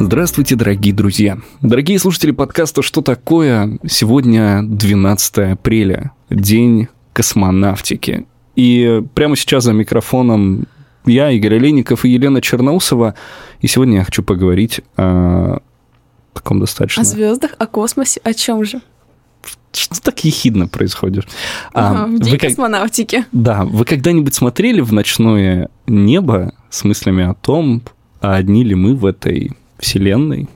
Здравствуйте, дорогие друзья. Дорогие слушатели подкаста «Что такое?» Сегодня 12 апреля, день космонавтики. И прямо сейчас за микрофоном я, Игорь Олейников и Елена Черноусова. И сегодня я хочу поговорить о таком достаточно... О звездах, о космосе, о чем же? Что так ехидно происходит? А, в день вы космонавтики. Да, вы когда-нибудь смотрели в ночное небо с мыслями о том, а одни ли мы в этой вселенной?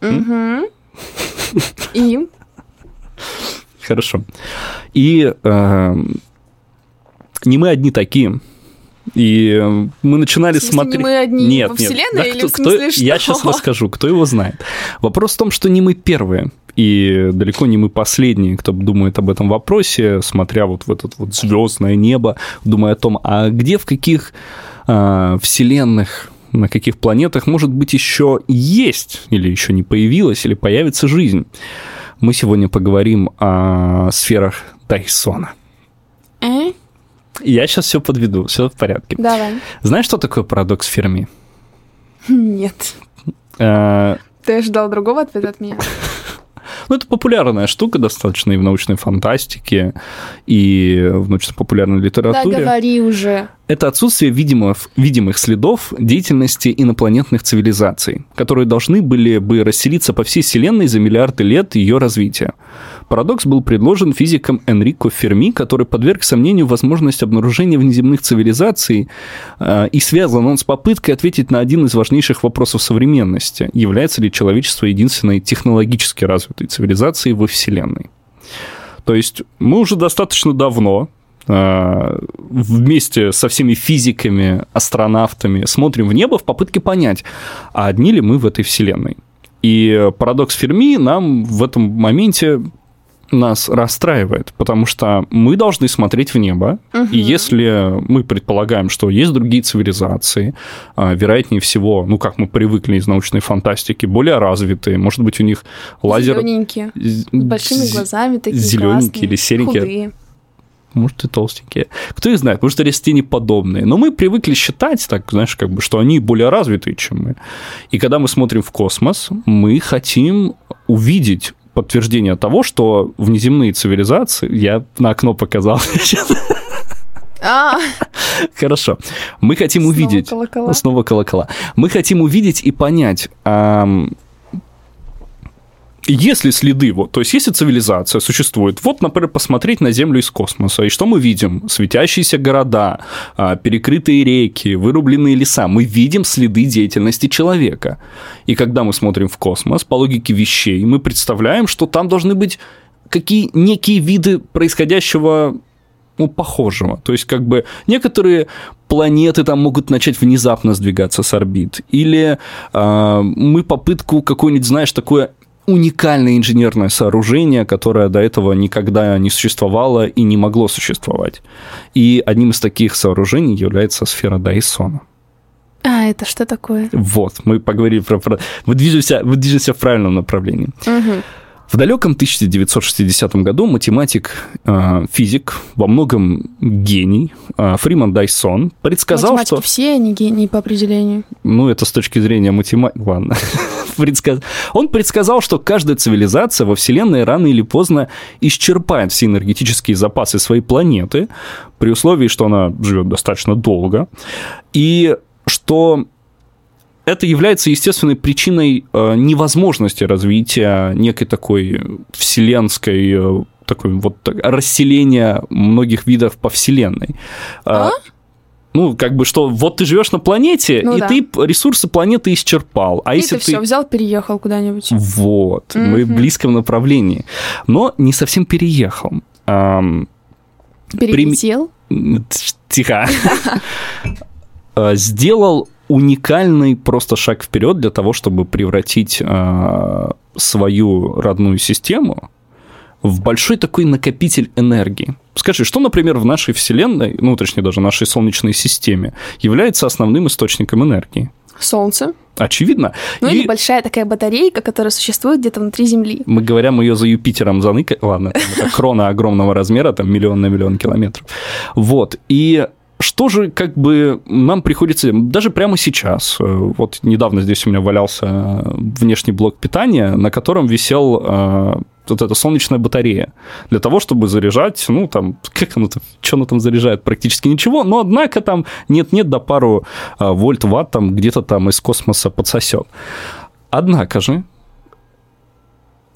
Угу. И? Хорошо. И э, не мы одни такие. И мы начинали смотреть... Не мы одни нет, во нет. Вселенной Да, или кто, в смысле кто... что? Я сейчас расскажу, кто его знает. Вопрос в том, что не мы первые. И далеко не мы последние, кто думает об этом вопросе, смотря вот в этот вот звездное небо, думая о том, а где, в каких э, вселенных, на каких планетах, может быть, еще есть, или еще не появилась, или появится жизнь. Мы сегодня поговорим о сферах Дайсона. Э? Я сейчас все подведу, все в порядке. Давай. Знаешь, что такое парадокс Ферми? Нет. Э, Ты ожидал другого ответа от меня? Ну, это популярная штука достаточно и в научной фантастике, и в научно-популярной Да, литературе. говори уже. Это отсутствие видимых, видимых следов деятельности инопланетных цивилизаций, которые должны были бы расселиться по всей Вселенной за миллиарды лет ее развития. Парадокс был предложен физиком Энрико Ферми, который подверг сомнению возможность обнаружения внеземных цивилизаций, э, и связан он с попыткой ответить на один из важнейших вопросов современности. Является ли человечество единственной технологически развитой цивилизацией во Вселенной? То есть мы уже достаточно давно э, вместе со всеми физиками, астронавтами смотрим в небо в попытке понять, а одни ли мы в этой Вселенной. И парадокс Ферми нам в этом моменте нас расстраивает, потому что мы должны смотреть в небо, Мгм. и если мы предполагаем, что есть другие цивилизации, а, вероятнее всего, ну, как мы привыкли из научной фантастики, более развитые, может быть, у них лазер... Зелененькие. С большими глазами такие зелененькие классные, или серенькие. Худые. может, и толстенькие. Кто их знает, может, растенеподобные. Но мы привыкли считать, так, знаешь, как бы, что они более развитые, чем мы. И когда мы смотрим в космос, мы хотим увидеть подтверждение того, что внеземные цивилизации... Я на окно показал. А, Хорошо. Мы хотим Снова увидеть... колокола. Снова колокола. Мы хотим увидеть и понять, если следы, вот, то есть если цивилизация существует, вот, например, посмотреть на Землю из космоса, и что мы видим? Светящиеся города, а, перекрытые реки, вырубленные леса. Мы видим следы деятельности человека. И когда мы смотрим в космос, по логике вещей, мы представляем, что там должны быть какие некие виды происходящего ну, похожего. То есть, как бы некоторые планеты там могут начать внезапно сдвигаться с орбит. Или э, мы попытку какой-нибудь, знаешь, такое уникальное инженерное сооружение, которое до этого никогда не существовало и не могло существовать. И одним из таких сооружений является сфера Дайсона. а, это что такое? Вот, мы поговорили про... про... Мы, движемся, мы движемся в правильном направлении. Мгм. В далеком 1960 году математик, э, физик, во многом гений э, Фриман Дайсон предсказал, Математики что... все они гении по определению. Ну, это с точки зрения математики... Ладно. Предсказ- Он предсказал, что каждая цивилизация во Вселенной рано или поздно исчерпает все энергетические запасы своей планеты, при условии, что она живет достаточно долго, и что это является естественной причиной э, невозможности развития некой такой вселенской э, такой вот так- расселения многих видов по Вселенной. А? Ну, как бы что, вот ты живешь на планете, Ну и да. ты ресурсы планеты исчерпал. А И если ты все взял, переехал куда-нибудь. Вот, мы в близком направлении. Но не совсем переехал. Ам, Перелетел. Тихо. Э, Сделал уникальный просто шаг вперед для того, чтобы превратить э, свою родную систему в большой такой накопитель энергии. Скажи, что, например, в нашей Вселенной, ну, точнее, даже нашей Солнечной системе, является основным источником энергии? Солнце. Очевидно. Ну И или большая такая батарейка, которая существует где-то внутри Земли. мы говорим ее за Юпитером заныка... Ладно, это крона огромного размера, там миллион на миллион километров. Вот. И что же как бы нам приходится, даже прямо сейчас, э, вот недавно здесь у меня валялся внешний блок питания, на котором висел э, вот эта солнечная батарея для того, чтобы заряжать, ну, там, как оно там, что оно там заряжает, практически ничего, но, однако, там нет-нет, до пару э, вольт-ватт там где-то там из космоса подсосет. Однако же,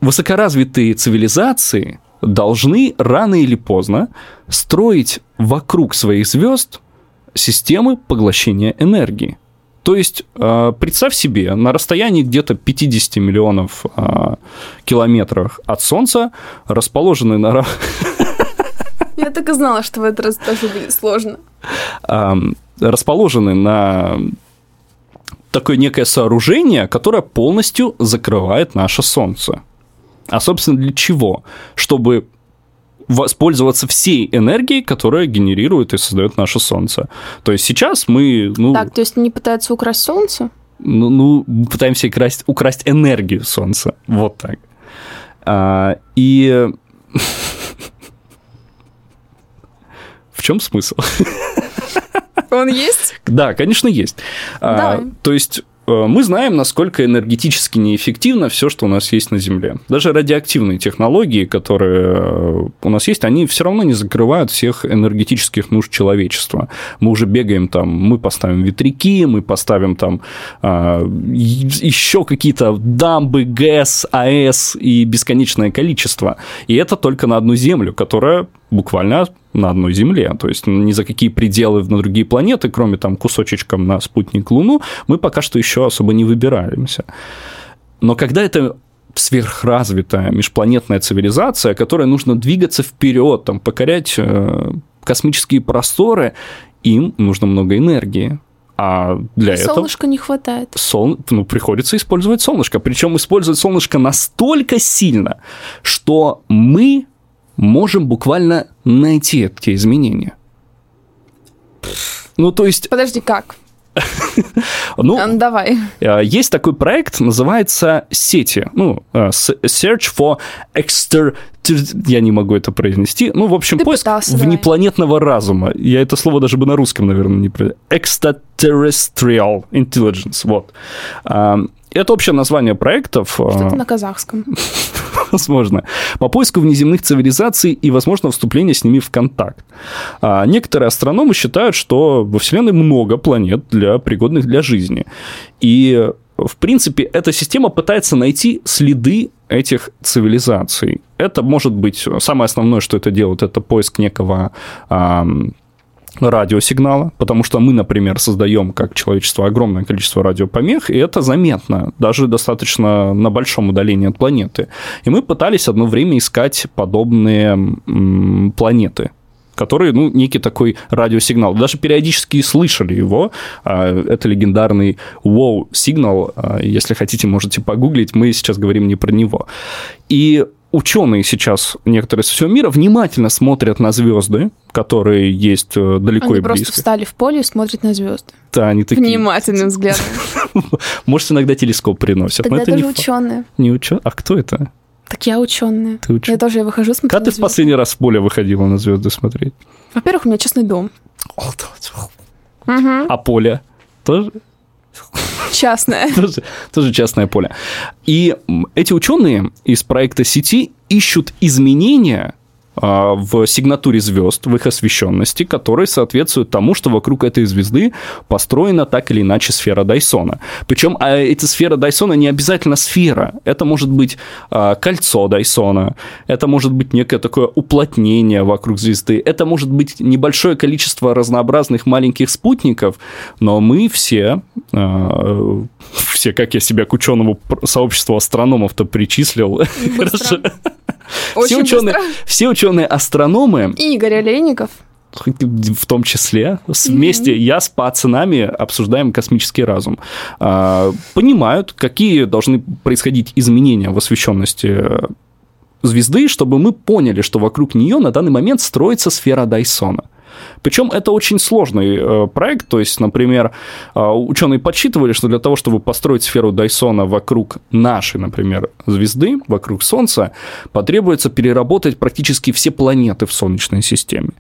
высокоразвитые цивилизации должны рано или поздно строить вокруг своих звезд системы поглощения энергии. То есть, э, представь себе, на расстоянии где-то 50 миллионов э, километров от Солнца расположены на... Я так и знала, что в этот раз тоже будет сложно. Расположены на такое некое сооружение, которое полностью закрывает наше Солнце. А, собственно, для чего? Чтобы воспользоваться всей энергией, которая генерирует и создает наше Солнце. То есть сейчас мы... Ну, так, то есть они пытаются украсть Солнце? Ну, ну пытаемся украсть, украсть энергию Солнца. Вот так. А, и... В чем смысл? Он есть? Да, конечно, есть. А, то есть мы знаем, насколько энергетически неэффективно все, что у нас есть на Земле. Даже радиоактивные технологии, которые э, у нас есть, они все равно не закрывают всех энергетических нужд человечества. Мы уже бегаем там, мы поставим ветряки, мы поставим там а, еще какие-то дамбы, ГЭС, АЭС и бесконечное количество. И это только на одну Землю, которая буквально на одной Земле. То есть ни за какие пределы на другие планеты, кроме там кусочечком на спутник Луну, мы пока что еще особо не выбираемся. Но когда это сверхразвитая межпланетная цивилизация, которой нужно двигаться вперед, там, покорять э, космические просторы, им нужно много энергии. А для Солнышка этого... Солнышка не хватает. Сол... Ну, приходится использовать солнышко. Причем использовать солнышко настолько сильно, что мы можем буквально найти эти изменения. Ну, то есть... Подожди, как? ну, ну, давай. Э, есть такой проект, называется Сети. Ну, э, Search for Exter... Я не могу это произнести. Ну, в общем, Ты поиск пытался, внепланетного давай. разума. Я это слово даже бы на русском, наверное, не... Extraterrestrial Intelligence. Вот. Это общее название проектов. Что-то на казахском. возможно, по поиску внеземных цивилизаций и, возможно, вступление с ними в контакт. А некоторые астрономы считают, что во Вселенной много планет, для, пригодных для жизни. И, в принципе, эта система пытается найти следы этих цивилизаций. Это может быть самое основное, что это делает, это поиск некого радиосигнала, потому что мы, например, создаем как человечество огромное количество радиопомех, и это заметно, даже достаточно на большом удалении от планеты. И мы пытались одно время искать подобные планеты, которые, ну, некий такой радиосигнал. Даже периодически слышали его. А, это легендарный wow-сигнал. А, если хотите, можете погуглить. Мы сейчас говорим не про него. И ученые сейчас, некоторые со всего мира, внимательно смотрят на звезды, которые есть э, далеко они и близко. просто встали в поле и смотрят на звезды. Да, они такие. Внимательным взглядом. Может, иногда телескоп приносят. Тогда даже не ученые. Не ученые? А кто это? Так я ученая. Ты ученый? Я тоже я выхожу смотреть. Когда ты в последний раз в поле выходила на звезды смотреть? Во-первых, у меня частный дом. А поле тоже? Частное. тоже, тоже частное поле. И эти ученые из проекта сети ищут изменения в сигнатуре звезд, в их освещенности, которые соответствуют тому, что вокруг этой звезды построена так или иначе сфера Дайсона. Причем а эта сфера Дайсона не обязательно сфера. Это может быть а, кольцо Дайсона, это может быть некое такое уплотнение вокруг звезды, это может быть небольшое количество разнообразных маленьких спутников, но мы все, все, как я себя к ученому сообществу астрономов-то причислил, все ученые, все ученые-астрономы... И Игорь Олейников. В том числе. Вместе mm-hmm. я с пацанами обсуждаем космический разум. А, понимают, какие должны происходить изменения в освещенности звезды, чтобы мы поняли, что вокруг нее на данный момент строится сфера Дайсона. Причем это очень сложный э, проект, то есть, например, э, ученые подсчитывали, что для того, чтобы построить сферу Дайсона вокруг нашей, например, звезды, вокруг Солнца, потребуется переработать практически все планеты в Солнечной системе.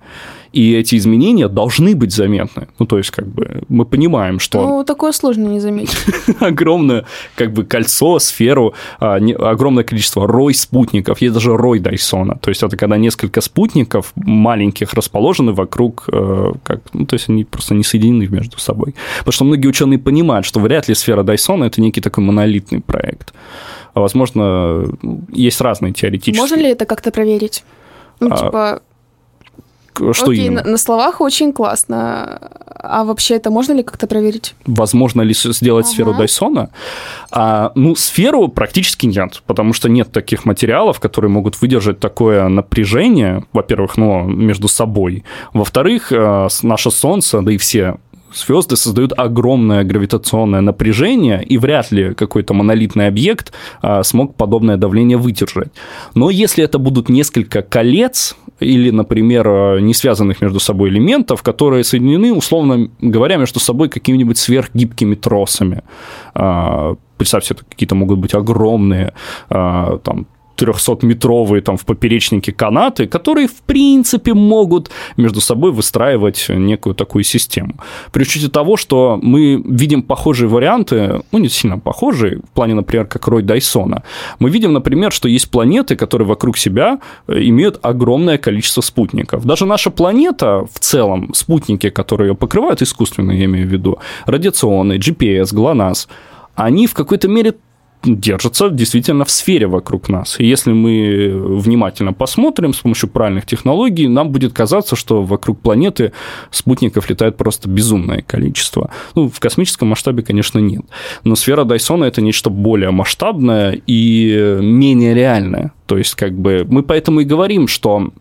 И эти изменения должны быть заметны. Ну, то есть, как бы, мы понимаем, что... Ну, такое сложно не заметить. огромное, как бы, кольцо, сферу, а, огромное количество рой спутников. Есть даже рой Дайсона. То есть, это когда несколько спутников маленьких расположены вокруг, э, как, ну, то есть, они просто не соединены между собой. Потому что многие ученые понимают, что вряд ли сфера Дайсона – это некий такой монолитный проект. А, возможно, есть разные теоретические... Можно ли это как-то проверить? Ну, а, типа, что Окей, именно? На, на словах очень классно. А вообще это можно ли как-то проверить? Возможно ли сделать ага. сферу Дайсона? А, ну, сферу практически нет, потому что нет таких материалов, которые могут выдержать такое напряжение, во-первых, ну, между собой. Во-вторых, э, наше Солнце, да и все звезды создают огромное гравитационное напряжение, и вряд ли какой-то монолитный объект а, смог подобное давление выдержать. Но если это будут несколько колец, или, например, а, не связанных между собой элементов, которые соединены, условно говоря, между собой какими-нибудь сверхгибкими тросами. А, представьте, это какие-то могут быть огромные а, там 300-метровые там в поперечнике канаты, которые, в принципе, могут между собой выстраивать некую такую систему. При учете того, что мы видим похожие варианты, ну, не сильно похожие, в плане, например, как Рой Дайсона. Мы видим, например, что есть планеты, которые вокруг себя э, имеют огромное количество спутников. Даже наша планета в целом, спутники, которые ее покрывают искусственно, я имею в виду, радиационные, GPS, ГЛОНАСС, они в какой-то мере держатся действительно в сфере вокруг нас. И если мы внимательно посмотрим с помощью правильных технологий, нам будет казаться, что вокруг планеты спутников летает просто безумное количество. Ну, в космическом масштабе, конечно, нет. Но сфера Дайсона – это нечто более масштабное и менее реальное. То есть, как бы, мы поэтому и говорим, что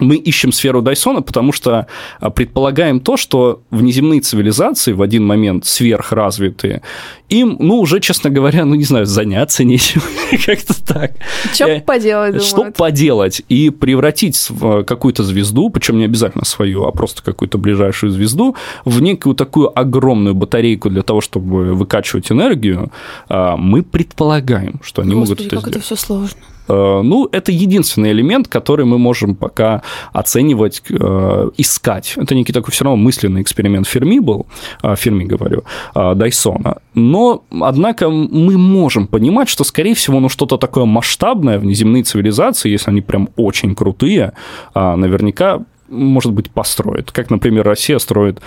мы ищем сферу Дайсона, потому что а, предполагаем то, что внеземные цивилизации в один момент сверхразвитые, им, ну, уже, честно говоря, ну, не знаю, заняться нечем, как-то так. Что э, поделать, думаю. Что поделать и превратить в какую-то звезду, причем не обязательно свою, а просто какую-то ближайшую звезду, в некую такую огромную батарейку для того, чтобы выкачивать энергию, а, мы предполагаем, что они Господи, могут это как сделать. это все сложно. Э, ну, это единственный элемент, который мы можем пока оценивать, э, искать. Это некий такой все равно мысленный эксперимент Ферми был, э, Ферми говорю, Дайсона. Но, однако, мы можем понимать, что, скорее всего, ну, что-то такое масштабное, внеземные цивилизации, если они прям очень крутые, наверняка может быть, построит. Как, например, Россия строит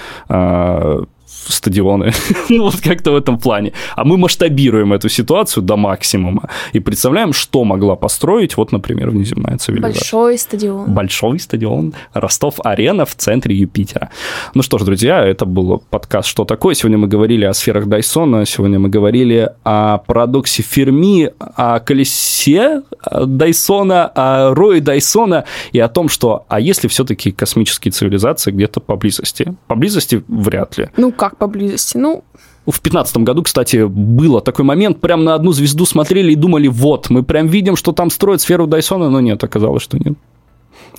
стадионы. ну, вот как-то в этом плане. А мы масштабируем эту ситуацию до максимума и представляем, что могла построить, вот, например, внеземная цивилизация. Большой стадион. Большой стадион. Ростов-Арена в центре Юпитера. Ну что ж, друзья, это был подкаст «Что такое?». Сегодня мы говорили о сферах Дайсона, сегодня мы говорили о парадоксе Ферми, о колесе Дайсона, о рое Дайсона и о том, что, а если все-таки космические цивилизации где-то поблизости? Поблизости вряд ли. Ну, как поблизости? Ну, в 2015 году, кстати, было такой момент, прям на одну звезду смотрели и думали, вот, мы прям видим, что там строят сферу Дайсона, но нет, оказалось, что нет.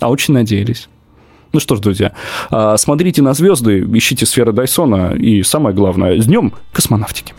А очень надеялись. Ну что ж, друзья, а, смотрите на звезды, ищите сферы Дайсона и самое главное, с днем космонавтики.